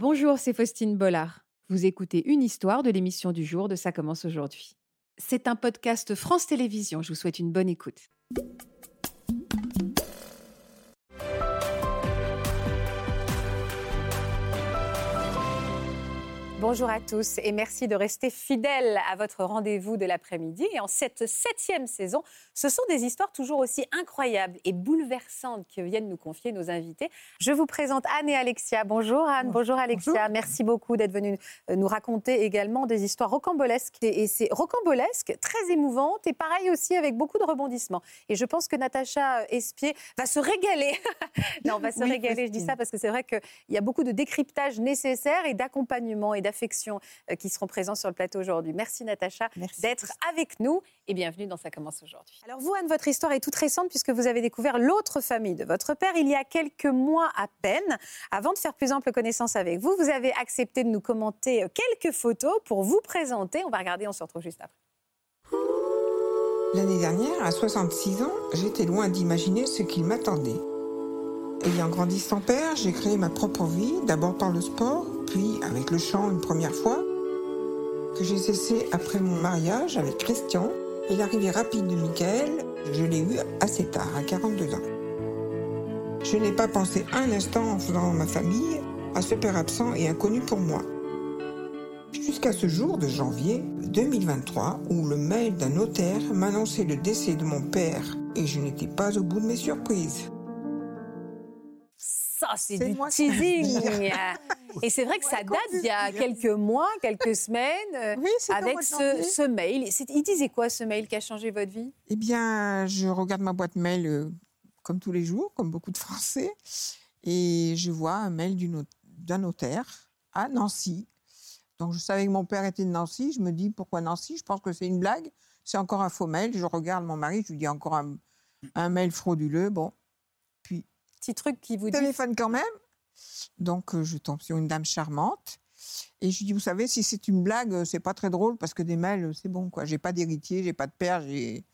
Bonjour, c'est Faustine Bollard. Vous écoutez une histoire de l'émission du jour de Ça commence aujourd'hui. C'est un podcast France Télévisions. Je vous souhaite une bonne écoute. Bonjour à tous et merci de rester fidèles à votre rendez-vous de l'après-midi. Et en cette septième saison, ce sont des histoires toujours aussi incroyables et bouleversantes que viennent nous confier nos invités. Je vous présente Anne et Alexia. Bonjour Anne, bonjour Alexia. Merci beaucoup d'être venue euh, nous raconter également des histoires rocambolesques. Et c'est rocambolesque, très émouvante et pareil aussi avec beaucoup de rebondissements. Et je pense que Natacha Espier va se régaler. non, on va se régaler, je dis ça parce que c'est vrai qu'il y a beaucoup de décryptage nécessaire et d'accompagnement et d'affection euh, qui seront présents sur le plateau aujourd'hui. Merci Natacha d'être avec nous et bienvenue dans Ça commence aujourd'hui. Alors vous, Anne, votre histoire est toute récente puisque vous avez découvert l'autre famille de votre père il y a quelques mois à peine. Avant de faire plus ample connaissance avec vous, vous avez accepté de nous commenter quelques photos pour vous présenter. On va regarder, on se retrouve juste après. L'année dernière, à 66 ans, j'étais loin d'imaginer ce qu'il m'attendait. Ayant grandi sans père, j'ai créé ma propre vie, d'abord par le sport, puis avec le chant une première fois, que j'ai cessé après mon mariage avec Christian et l'arrivée rapide de Michael, je l'ai eu assez tard, à 42 ans. Je n'ai pas pensé un instant en faisant ma famille à ce père absent et inconnu pour moi. Jusqu'à ce jour de janvier 2023 où le mail d'un notaire m'annonçait le décès de mon père et je n'étais pas au bout de mes surprises ça, c'est du teasing. Et c'est vrai que ça date d'il y a quelques mois, quelques semaines, euh, avec ce, mail. Il disait quoi ce mail qui a changé votre vie? Eh bien, je regarde ma boîte mail euh, comme tous les jours, comme beaucoup de Français, et je vois un mail d'un notaire à Nancy. Donc je savais que mon père était de Nancy. Je me dis pourquoi Nancy? Je pense que c'est une blague. C'est encore un faux mail. Je regarde mon mari, je lui dis encore un, un mail frauduleux. Bon, petit truc qui vous Téléphone quand même. Donc, euh, je tombe sur une dame charmante. Et je lui dis, vous savez, si c'est une blague, euh, c'est pas très drôle parce que des mails, euh, c'est bon, quoi. J'ai pas d'héritier, j'ai pas de père, Et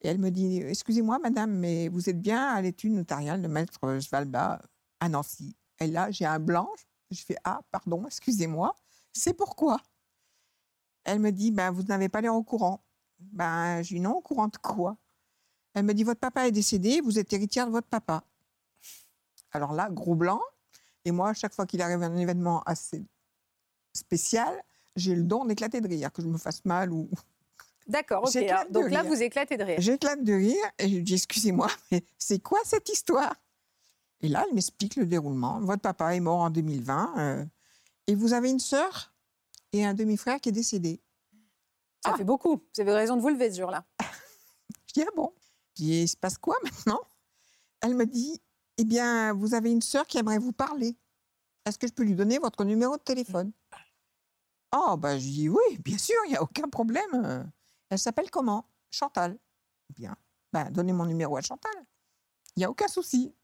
elle me dit, excusez-moi, madame, mais vous êtes bien à l'étude notariale de maître Svalba à Nancy. Et là, j'ai un blanc. Je fais, ah, pardon, excusez-moi. C'est pourquoi? Elle me dit, ben, vous n'avez pas l'air au courant. Ben, je dis, non, au courant de quoi? Elle me dit, votre papa est décédé, vous êtes héritière de votre papa. Alors là, gros blanc. Et moi, à chaque fois qu'il arrive un événement assez spécial, j'ai le don d'éclater de rire, que je me fasse mal ou. D'accord, ok. donc là, vous éclatez de rire. J'éclate de rire et je dis Excusez-moi, mais c'est quoi cette histoire? Et là, il m'explique le déroulement. Votre papa est mort en 2020 euh, et vous avez une sœur et un demi-frère qui est décédé. Ça fait beaucoup. Vous avez raison de vous lever ce jour-là. je dis Ah bon? Puis il se passe quoi maintenant? Elle me dit eh bien, vous avez une sœur qui aimerait vous parler. Est-ce que je peux lui donner votre numéro de téléphone? Oh, ben, je dis oui, bien sûr, il n'y a aucun problème. Elle s'appelle comment? Chantal. Bien, ben, donnez mon numéro à Chantal. Il n'y a aucun souci.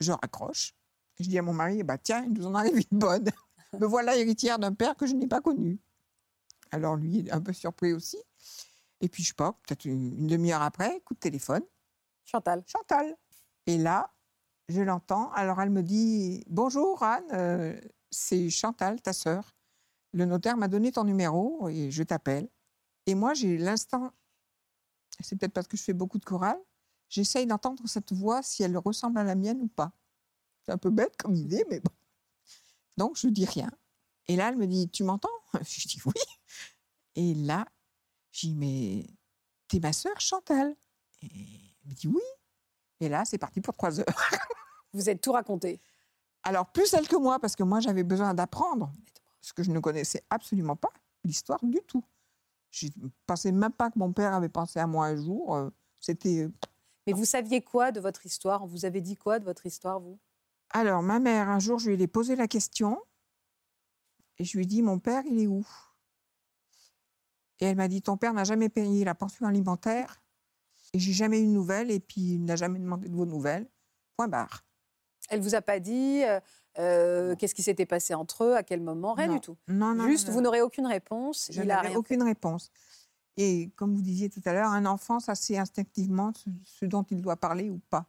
Je raccroche. Je dis à mon mari, bah, tiens, il nous en arrive une bonne. Me voilà héritière d'un père que je n'ai pas connu. Alors lui, il est un peu surpris aussi. Et puis, je sais pas, peut-être une, une demi-heure après, coup de téléphone. Chantal. Chantal. Et là, je l'entends. Alors elle me dit Bonjour Anne, euh, c'est Chantal, ta sœur. Le notaire m'a donné ton numéro et je t'appelle. Et moi, j'ai l'instant, c'est peut-être parce que je fais beaucoup de chorale, j'essaye d'entendre cette voix si elle ressemble à la mienne ou pas. C'est un peu bête comme idée, mais bon. Donc je dis rien. Et là, elle me dit Tu m'entends? Je dis Oui. Et là, je dis Mais t'es ma sœur Chantal? Et elle me dit Oui. Et là, c'est parti pour trois heures. Vous êtes tout raconté. Alors, plus elle que moi, parce que moi, j'avais besoin d'apprendre, ce que je ne connaissais absolument pas, l'histoire du tout. Je ne pensais même pas que mon père avait pensé à moi un jour. Euh, c'était. Mais vous saviez quoi de votre histoire? Vous avez dit quoi de votre histoire, vous? Alors, ma mère, un jour, je lui ai posé la question et je lui ai dit Mon père, il est où? Et elle m'a dit Ton père n'a jamais payé la pension alimentaire et j'ai jamais eu de nouvelles et puis il n'a jamais demandé de vos nouvelles. Point barre. Elle vous a pas dit euh, euh, qu'est-ce qui s'était passé entre eux, à quel moment, rien du tout. Non, non. Juste, vous n'aurez aucune réponse. Je n'aurai aucune réponse. Et comme vous disiez tout à l'heure, un enfant, ça sait instinctivement ce, dont il doit parler ou pas.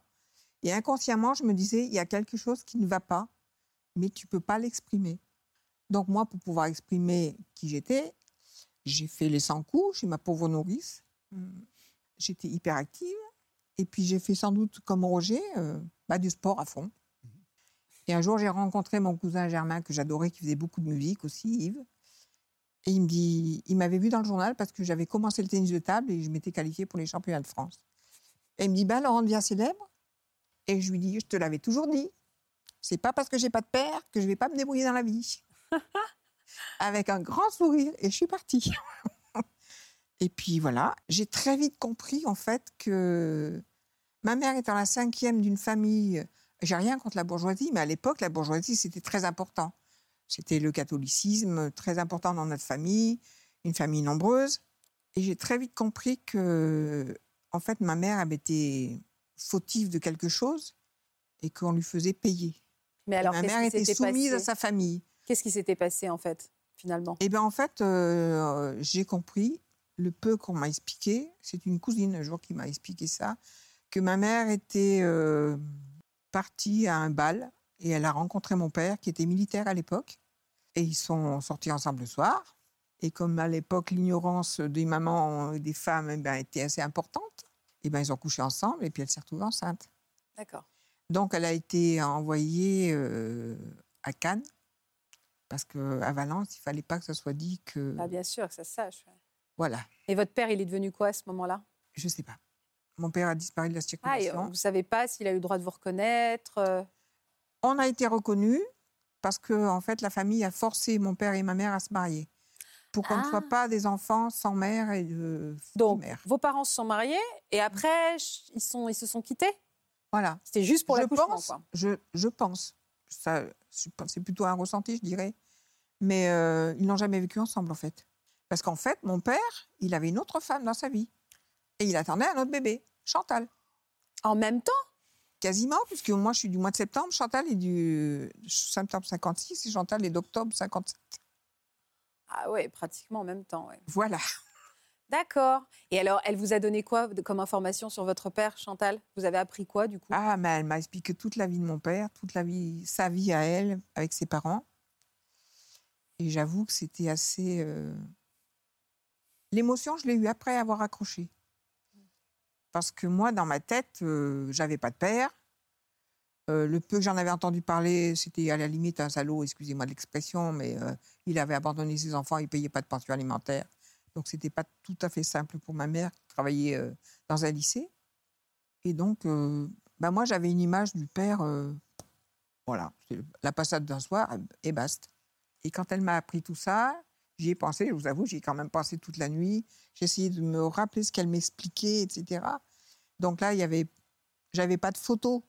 Et inconsciemment, je me disais, il y a quelque chose qui ne va pas, mais tu peux pas l'exprimer. Donc moi, pour pouvoir exprimer qui j'étais, j'ai fait les 100 coups chez ma pauvre nourrice. Hum, J'étais hyper active. Et puis j'ai fait sans doute comme Roger, euh, bah, du sport à fond. Et un jour, j'ai rencontré mon cousin Germain, que j'adorais, qui faisait beaucoup de musique aussi, Yves. Et il me dit, il m'avait vu dans le journal parce que j'avais commencé le tennis de table et je m'étais qualifiée pour les championnats de France. Et il me dit, bah, Laurent devient célèbre. Et je lui dis, je te l'avais toujours dit. C'est pas parce que j'ai pas de père que je vais pas me débrouiller dans la vie. Avec un grand sourire. Et je suis partie. et puis voilà, j'ai très vite compris en fait que ma mère étant la cinquième d'une famille, j'ai rien contre la bourgeoisie, mais à l'époque, la bourgeoisie, c'était très important. C'était le catholicisme très important dans notre famille, une famille nombreuse. Et j'ai très vite compris que, en fait, ma mère avait été fautive de quelque chose et qu'on lui faisait payer. Mais alors, ma mère était soumise à sa famille. Qu'est-ce qui s'était passé en fait, finalement? Et bien en fait, euh, j'ai compris le peu qu'on m'a expliqué. C'est une cousine un jour qui m'a expliqué ça, que ma mère était euh, partie à un bal et elle a rencontré mon père qui était militaire à l'époque. Et ils sont sortis ensemble le soir. Et comme à l'époque l'ignorance des mamans et des femmes eh ben, était assez importante, et ben ils ont couché ensemble et puis elle s'est retrouvée enceinte. D'accord. Donc elle a été envoyée euh, à Cannes parce qu'à Valence, il fallait pas que ça soit dit que Ah, bien sûr, que ça se sache. ouais. voilà. Et votre père, il est devenu quoi à ce moment-là? Je sais pas. Mon père a disparu de la Ah, et circulation. vous savez pas s'il a eu le droit de vous reconnaître euh, On a été reconnus parce que en fait la famille a forcé mon père et ma mère à se marier pour qu'on ne Ah. soit pas des enfants sans mère et de Donc, mère. vos parents se sont mariés et après, ils, sont, ils se sont quittés? Voilà. C'était juste pour je pense, quoi. je, je pense. Ça, c'est plutôt un ressenti, je dirais. Mais euh, ils n'ont jamais vécu ensemble, en fait. Parce qu'en fait, mon père, il avait une autre femme dans sa vie. Et il attendait un autre bébé, Chantal. En même temps? Quasiment, puisque moi, je suis du mois de septembre, Chantal est du septembre 56 et Chantal est d'octobre 57. Ah ouais, pratiquement en même temps, ouais. Voilà. D'accord. Et alors, elle vous a donné quoi comme information sur votre père, Chantal? Vous avez appris quoi, du coup? Ah, mais elle m'a expliqué toute la vie de mon père, toute la vie, sa vie à elle, avec ses parents. Et j'avoue que c'était assez. euh, L'émotion, je l'ai eue après avoir accroché. Parce que moi, dans ma tête, euh, j'avais pas de père. Euh, le peu que j'en avais entendu parler, c'était à la limite un salaud, excusez-moi de l'expression, mais euh, il avait abandonné ses enfants, il payait pas de pension alimentaire. Donc, c'était pas tout à fait simple pour ma mère qui travaillait euh, dans un lycée. Et donc, bah, moi, j'avais une image du père, voilà, la passade d'un soir et basta. Et quand elle m'a appris tout ça, j'y ai pensé, je vous avoue, j'y ai quand même pensé toute la nuit. J'ai essayé de me rappeler ce qu'elle m'expliquait, etc. Donc là, il y avait, j'avais pas de photos.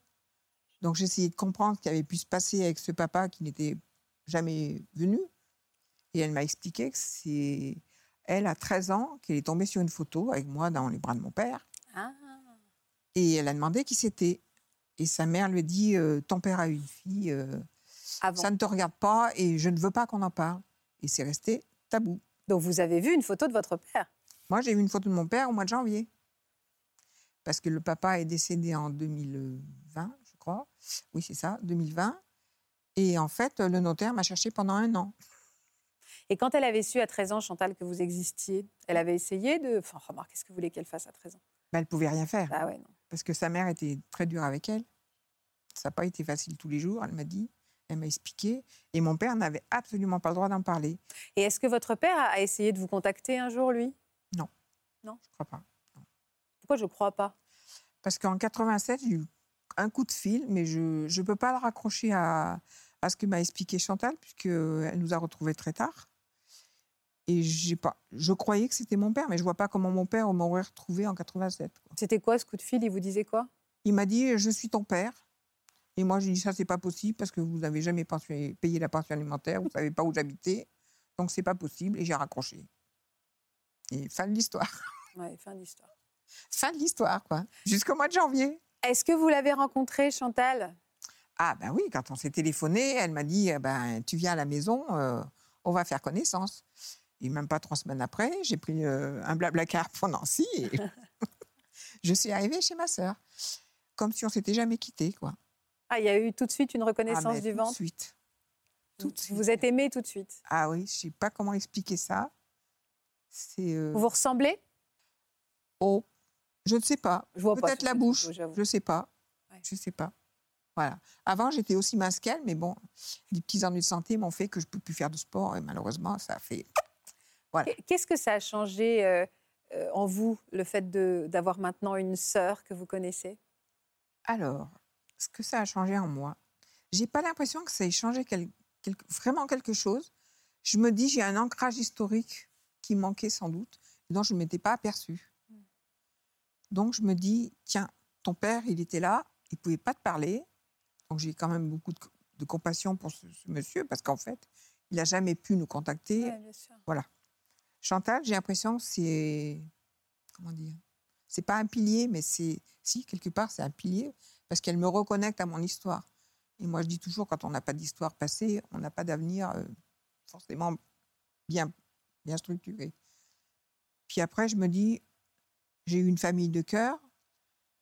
Donc j'ai essayé de comprendre ce qui avait pu se passer avec ce papa qui n'était jamais venu. Et elle m'a expliqué que c'est elle, à 13 ans, qu'elle est tombée sur une photo avec moi dans les bras de mon père. Ah, Et elle a demandé qui c'était. Et sa mère lui a dit euh, Ton père a une fille, euh, avant. ça ne te regarde pas et je ne veux pas qu'on en parle. Et c'est resté tabou. Donc, vous avez vu une photo de votre père? Moi, j'ai eu une photo de mon père au mois de janvier. Parce que le papa est décédé en 2020, je crois. Oui, c'est ça, 2020. Et en fait, le notaire m'a cherché pendant un an. Et quand elle avait su à 13 ans, Chantal, que vous existiez, elle avait essayé de. Enfin, remarque, qu'est-ce que vous voulez qu'elle fasse à 13 ans? Ben, elle pouvait rien faire. Ah ouais, non. Parce que sa mère était très dure avec elle. Ça n'a pas été facile tous les jours, elle m'a dit. Elle m'a expliqué. Et mon père n'avait absolument pas le droit d'en parler. Et est-ce que votre père a essayé de vous contacter un jour, lui? Je crois pas. Pourquoi je ne crois pas? Parce qu'en 87, j'ai eu un coup de fil, mais je ne peux pas le raccrocher à, à ce que m'a expliqué Chantal, puisqu'elle nous a retrouvés très tard. Et j'ai pas, je croyais que c'était mon père, mais je vois pas comment mon père m'aurait retrouvé en 87. quoi. C'était quoi ce coup de fil? Il vous disait quoi? Il m'a dit Je suis ton père. Et moi, j'ai dit Ça, c'est pas possible parce que vous n'avez jamais payé la pension alimentaire, vous savez pas où j'habitais. Donc, c'est pas possible. Et j'ai raccroché. Et fin de l'histoire. Ouais, fin d'histoire. Fin de l'histoire, quoi. Jusqu'au mois de janvier. Est-ce que vous l'avez rencontré, Chantal? Ah ben oui, quand on s'est téléphoné, elle m'a dit eh ben tu viens à la maison, euh, on va faire connaissance. Et même pas trois semaines après, j'ai pris euh, un blablacar pour Nancy et je suis arrivée chez ma sœur, comme si on s'était jamais quitté quoi. Ah, il y a eu tout de suite une Ah, reconnaissance mais du tout de ventre suite. Tout de suite. Vous êtes aimé tout de suite. Ah oui, je sais pas comment expliquer ça. C'est euh, Vous vous ressemblez? Oh, je ne sais pas. Je vois Peut-être la bouche. Je sais pas. Ouais. Je sais pas. Voilà. Avant, j'étais aussi mince qu'elle, mais bon, des petits ennuis de santé m'ont fait que je peux plus faire de sport et malheureusement, ça a fait. Voilà. Qu'est-ce que ça a changé euh, euh, en vous, le fait de- d'avoir maintenant une sœur que vous connaissez? Alors, ce que ça a changé en moi, j'ai pas l'impression que ça ait changé quel- vraiment quelque chose. Je me dis, j'ai un ancrage historique qui manquait sans doute, dont je ne m'étais pas aperçue. Donc, je me dis, tiens, ton père, il était là, il pouvait pas te parler. Donc, j'ai quand même beaucoup de, de compassion pour ce, ce monsieur, parce qu'en fait, il n'a jamais pu nous contacter. Ouais, bien sûr. Chantal, j'ai l'impression que c'est. Comment dire C'est pas un pilier, mais c'est. Si, quelque part, c'est un pilier, parce qu'elle me reconnecte à mon histoire. Et moi, je dis toujours, quand on n'a pas d'histoire passée, on n'a pas d'avenir euh, forcément bien, bien structuré. Puis après, je me dis, j'ai eu une famille de cœur.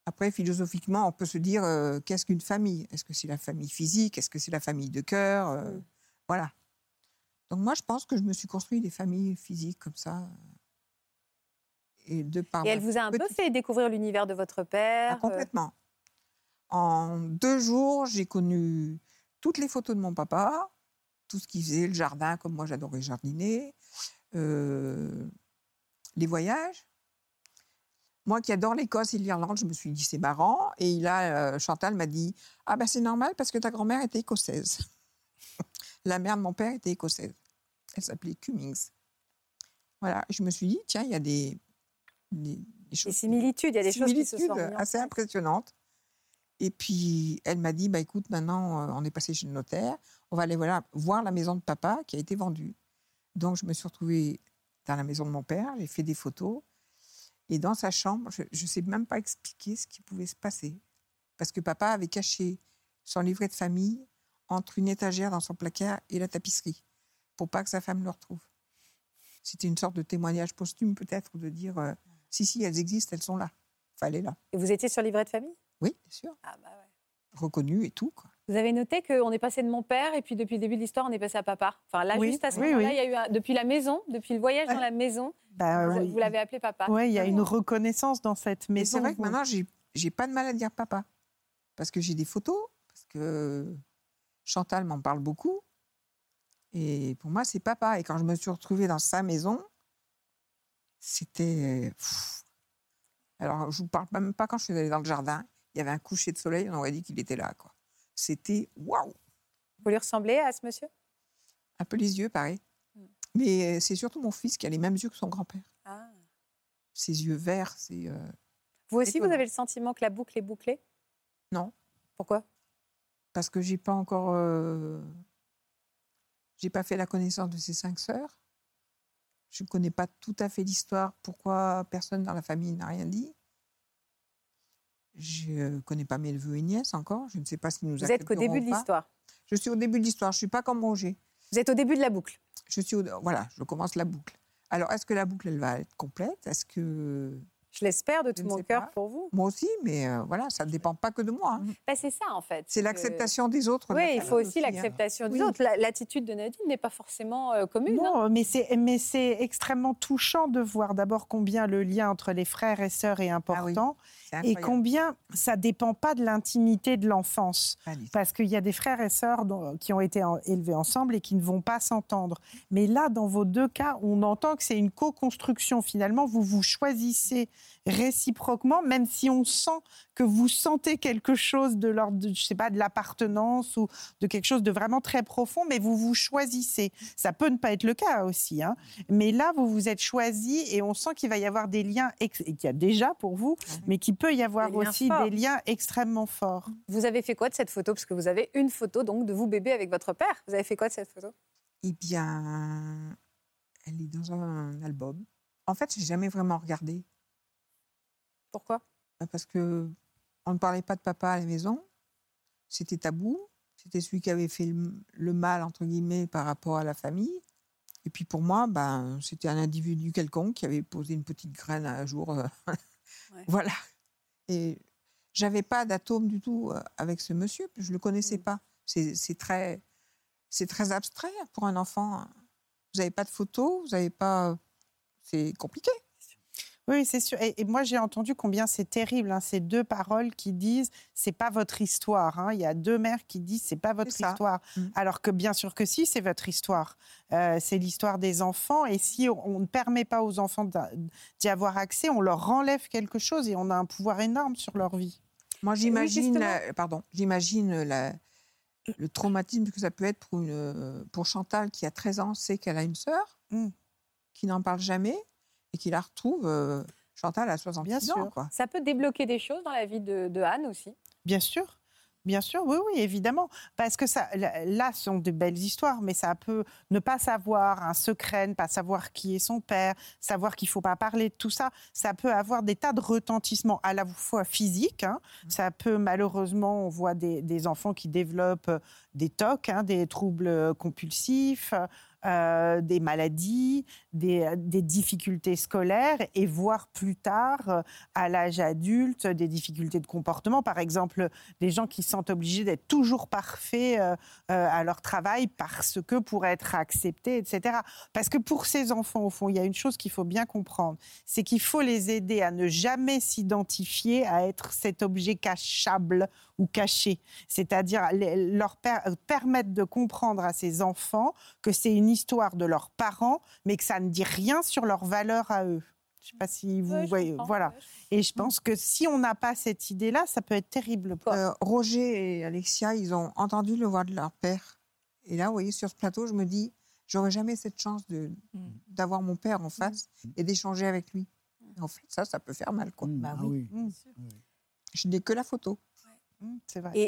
Après, philosophiquement, on peut se dire, euh, qu'est-ce qu'une famille? Est-ce que c'est la famille physique? Est-ce que c'est la famille de cœur? Euh, Mm. Voilà. Donc moi, je pense que je me suis construit des familles physiques comme ça. Et de par Et elle vous a un peu fait découvrir l'univers de votre Ah, père euh, complètement. En deux jours, j'ai connu toutes les photos de mon papa, tout ce qu'il faisait, le jardin, comme moi j'adorais jardiner, euh, les voyages. Moi qui adore l'Écosse et l'Irlande, je me suis dit c'est marrant. Et là, euh, Chantal m'a dit Ah ben c'est normal parce que ta grand-mère était écossaise. La mère de mon père était écossaise. Elle s'appelait Cummings. Voilà, je me suis dit tiens, il y a des, des, des des choses qui- similitudes, il y a des choses qui se sont assez impressionnantes. Et puis, elle m'a dit, bah, écoute, maintenant, euh, on est passé chez le notaire, on va aller voilà, voir la maison de papa qui a été vendue. Donc, je me suis retrouvée dans la maison de mon père, j'ai fait des photos. Et dans sa chambre, je ne sais même pas expliquer ce qui pouvait se passer. Parce que papa avait caché son livret de famille entre une étagère dans son placard et la tapisserie, pour pas que sa femme le retrouve. C'était une sorte de témoignage posthume, peut-être, de dire, euh, si, si, elles existent, elles sont là. Fallait là. Et vous étiez sur livret de famille? Oui, bien sûr. Ah bah ouais. Reconnu et tout. Quoi. Vous avez noté qu'on est passé de mon père et puis depuis le début de l'histoire, on est passé à papa. Enfin là, Oui, juste à ce oui, moment-là, oui. il y a eu un- depuis la maison, depuis le voyage dans la maison, Bah, vous, oui. vous l'avez appelé papa. Ouais, il y a une reconnaissance dans cette Mais maison. c'est vrai que maintenant, j'ai, j'ai pas de mal à dire papa. Parce que j'ai des photos, parce que Chantal m'en parle beaucoup. Et pour moi, c'est papa. Et quand je me suis retrouvée dans sa maison, c'était. pff. Alors, je vous parle même pas quand je suis allée dans le jardin. Il y avait un coucher de soleil, on aurait dit qu'il était là. Quoi. C'était waouh! Vous lui ressemblez à ce monsieur? Un peu les yeux, pareil. Mm. Mais euh, c'est surtout mon fils qui a les mêmes yeux que son grand-père. Ah. Ses yeux verts, c'est. euh, Vous aussi, vous avez le sentiment que la boucle est bouclée? Non. Pourquoi? Parce que j'ai pas encore euh, j'ai pas fait la connaissance de ses cinq sœurs. Je ne connais pas tout à fait l'histoire, pourquoi personne dans la famille n'a rien dit. Je ne connais pas mes neveux et nièces encore. Je ne sais pas s'ils nous Vous êtes qu'au début de l'histoire. Je suis au début de l'histoire. Je suis pas comme Roger. Vous êtes au début de la boucle. Je suis au- voilà, je commence la boucle. Alors, est-ce que la boucle elle va être complète? Est-ce que Je l'espère de tout ne mon cœur pour vous. moi aussi Mais euh, voilà, ça ne dépend pas que de moi. hein. Bah, c'est ça, en fait. C'est que- l'acceptation des autres. Oui, il faut aussi hein. l'acceptation des Oui. autres. La- L'attitude de Nadine n'est pas forcément euh, commune. hein. Non, mais c'est mais c'est extrêmement touchant de voir d'abord combien le lien entre les frères et sœurs est important C'est et combien ça dépend pas de l'intimité de l'enfance. Parce qu'il y a des frères et sœurs qui ont été en- élevés ensemble et qui ne vont pas s'entendre. Mais là, dans vos deux cas, on entend que c'est une co-construction. Finalement, vous vous choisissez réciproquement, même si on sent que vous sentez quelque chose de l'ordre, de, je sais pas, de l'appartenance ou de quelque chose de vraiment très profond, mais vous vous choisissez. Ça peut ne pas être le cas aussi, hein. mais là, vous vous êtes choisi et on sent qu'il va y avoir des liens, et qu'il y a déjà pour vous, mais qu'il peut y avoir Des aussi forts. des liens extrêmement forts. Vous avez fait quoi de cette photo? Parce que vous avez une photo donc de vous bébé avec votre père. Vous avez fait quoi de cette photo? Eh bien, elle est dans un album. En fait, j'ai jamais vraiment regardé Pourquoi? Euh, parce que on ne parlait pas de papa à la maison. C'était tabou. C'était celui qui avait fait le, le mal entre guillemets par rapport à la famille. Et puis pour moi, ben, c'était un individu quelconque qui avait posé une petite graine un jour. euh, Ouais. Voilà. Et j'avais pas d'atome du tout euh, avec ce monsieur. Je le connaissais Mm. pas. C'est c'est très. c'est très abstrait pour un enfant. Vous n'avez pas de photos, vous n'avez pas. C'est compliqué. Oui, c'est sûr. Et, et moi, j'ai entendu combien c'est terrible, hein, ces deux paroles qui disent c'est pas votre histoire. hein. Il y a deux mères qui disent c'est pas votre histoire. Mm. Alors que bien sûr que si, c'est votre histoire. Euh, c'est l'histoire des enfants. Et si on, on ne permet pas aux enfants d'y avoir accès, on leur enlève quelque chose et on a un pouvoir énorme sur leur vie. Moi, j'imagine, la- pardon, j'imagine le traumatisme que ça peut être pour, une, pour Chantal qui a 13 ans, sait qu'elle a une sœur, Mm. qui n'en parle jamais et qui la retrouve. euh, Chantal a 66 Bien ans. sûr. Quoi. Ça peut débloquer des choses dans la vie de, de Anne aussi. Bien sûr. Bien sûr, oui, oui, évidemment. Parce que ça, là, ce sont de belles histoires, mais ça peut ne pas savoir un secret, ne pas savoir qui est son père, savoir qu'il ne faut pas parler de tout ça. Ça peut avoir des tas de retentissements à la fois physiques. hein. Ça peut, malheureusement, on voit des, des enfants qui développent euh, des TOC, hein, des troubles compulsifs, euh, des maladies, des, des difficultés scolaires, et voire plus tard, euh, à l'âge adulte, des difficultés de comportement. Par exemple, des gens qui se sentent obligés d'être toujours parfaits euh, euh, à leur travail parce que pour être acceptés, etc. Parce que pour ces enfants, au fond, il y a une chose qu'il faut bien comprendre, c'est qu'il faut les aider à ne jamais s'identifier à être cet objet cachable ou caché. C'est-à-dire leur per- euh, permettre de comprendre à ces enfants que c'est une histoire de leurs parents, mais que ça ne dit rien sur leur valeur à eux. Je ne sais pas si vous voyez. Voilà. Et je pense que si on n'a pas cette idée-là, ça peut être terrible. pour- Euh, Roger et Alexia, ils ont entendu le voix de leur père. Et là, vous voyez, sur ce plateau, je me dis, j'aurais jamais cette chance de- d'avoir mon père en face et d'échanger avec lui. En fait, ça, ça peut faire mal. Quoi. Mm, Bah ah oui. oui. Mm, Je n'ai que la photo. mm, c'est vrai. Et-